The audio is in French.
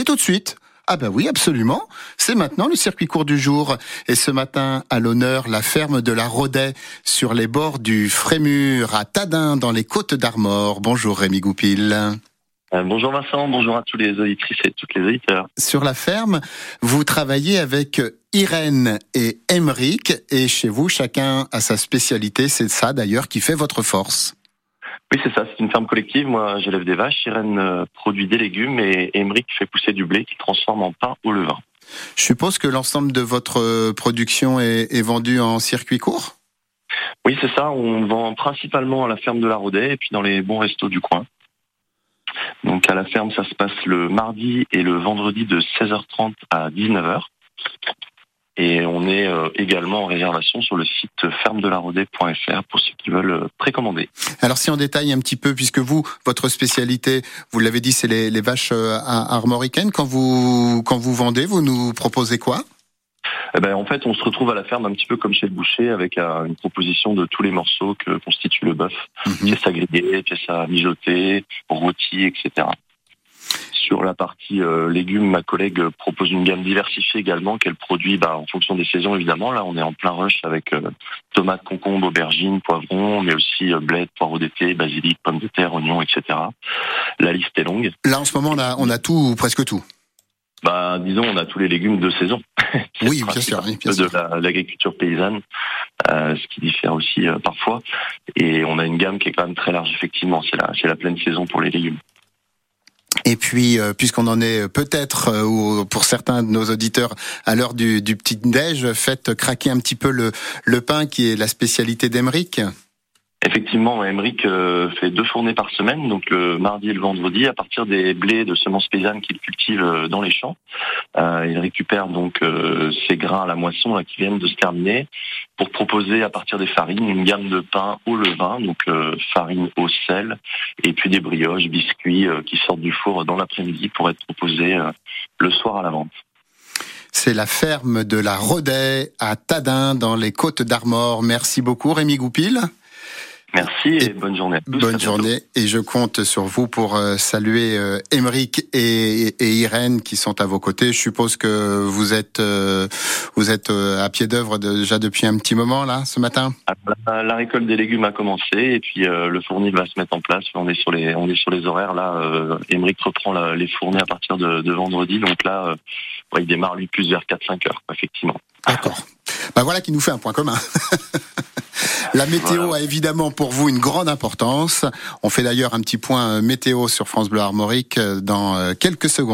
C'est tout de suite. Ah ben oui, absolument. C'est maintenant le circuit court du jour. Et ce matin, à l'honneur, la ferme de la Rodet, sur les bords du Frémur, à Tadin, dans les Côtes d'Armor. Bonjour Rémi Goupil. Euh, bonjour Vincent, bonjour à tous les auditrices et toutes les auditeurs. Sur la ferme, vous travaillez avec Irène et Emeric, et chez vous, chacun a sa spécialité. C'est ça d'ailleurs qui fait votre force. Oui, c'est ça, c'est une ferme collective. Moi, j'élève des vaches. Irène euh, produit des légumes et Emeric fait pousser du blé qui transforme en pain au levain. Je suppose que l'ensemble de votre euh, production est, vendu en circuit court? Oui, c'est ça. On vend principalement à la ferme de la Rodet et puis dans les bons restos du coin. Donc à la ferme, ça se passe le mardi et le vendredi de 16h30 à 19h. Et on est euh, également en réservation sur le site fermedelarodée.fr pour ceux qui veulent euh, précommander. Alors si on détaille un petit peu, puisque vous, votre spécialité, vous l'avez dit, c'est les, vaches euh, armoricaines. Quand vous quand vous vendez, vous nous proposez quoi? Eh ben, en fait, on se retrouve à la ferme un petit peu comme chez le boucher, avec une proposition de tous les morceaux que constitue le bœuf, mmh. pièces à griller, pièces à mijoter, rôti, etc. Sur la partie euh, légumes, ma collègue propose une gamme diversifiée également qu'elle produit bah, en fonction des saisons évidemment. Là, on est en plein rush avec euh, tomates, concombres, aubergines, poivrons, mais aussi euh, bled, poireaux d'été, basilic, pommes de terre, oignons, etc. La liste est longue. Là, en ce moment, on a, on a tout, presque tout. Bah, disons, on a tous les légumes de saison. oui, bien sûr, De l'agriculture paysanne, ce qui diffère aussi parfois. Et on a une gamme qui est quand même très large, effectivement. C'est la, c'est la pleine saison pour les légumes. Et puis, euh, puisqu'on en est peut-être, euh, ou pour certains de nos auditeurs, à l'heure du, du petit déj, faites craquer un petit peu le, le pain qui est la spécialité d'Emeric. Effectivement, Emeric euh, fait deux fournées par semaine, donc le mardi et le vendredi, à partir des blés de semences paysannes qu'il cultive euh, dans les champs. Euh, il récupère donc ces grains à la moisson qui viennent de se terminer pour proposer à partir des farines une gamme de pain au levain, donc farine au sel, et puis des brioches, biscuits qui sortent du four dans l'après-midi pour être proposés le soir à la vente. C'est la ferme de la Rodet à Tadin dans les Côtes d'Armor. Merci beaucoup Rémi Goupil. Merci et, bonne journée à tous. Bonne journée et je compte sur vous pour euh, saluer euh, Émeric et, et, Irène qui sont à vos côtés. Je suppose que vous êtes euh, vous êtes à pied d'œuvre déjà depuis un petit moment là ce matin? Ah, la, récolte des légumes a commencé et puis le fourni va se mettre en place. On est sur les on est sur les horaires là. Émeric reprend les fournis à partir de, de vendredi donc là il démarre lui plus vers 4-5 heures effectivement. D'accord. Bah voilà qui nous fait un point commun. La météo a évidemment pour vous une grande importance. On fait d'ailleurs un petit point météo sur France Bleu Armorique dans euh, quelques secondes.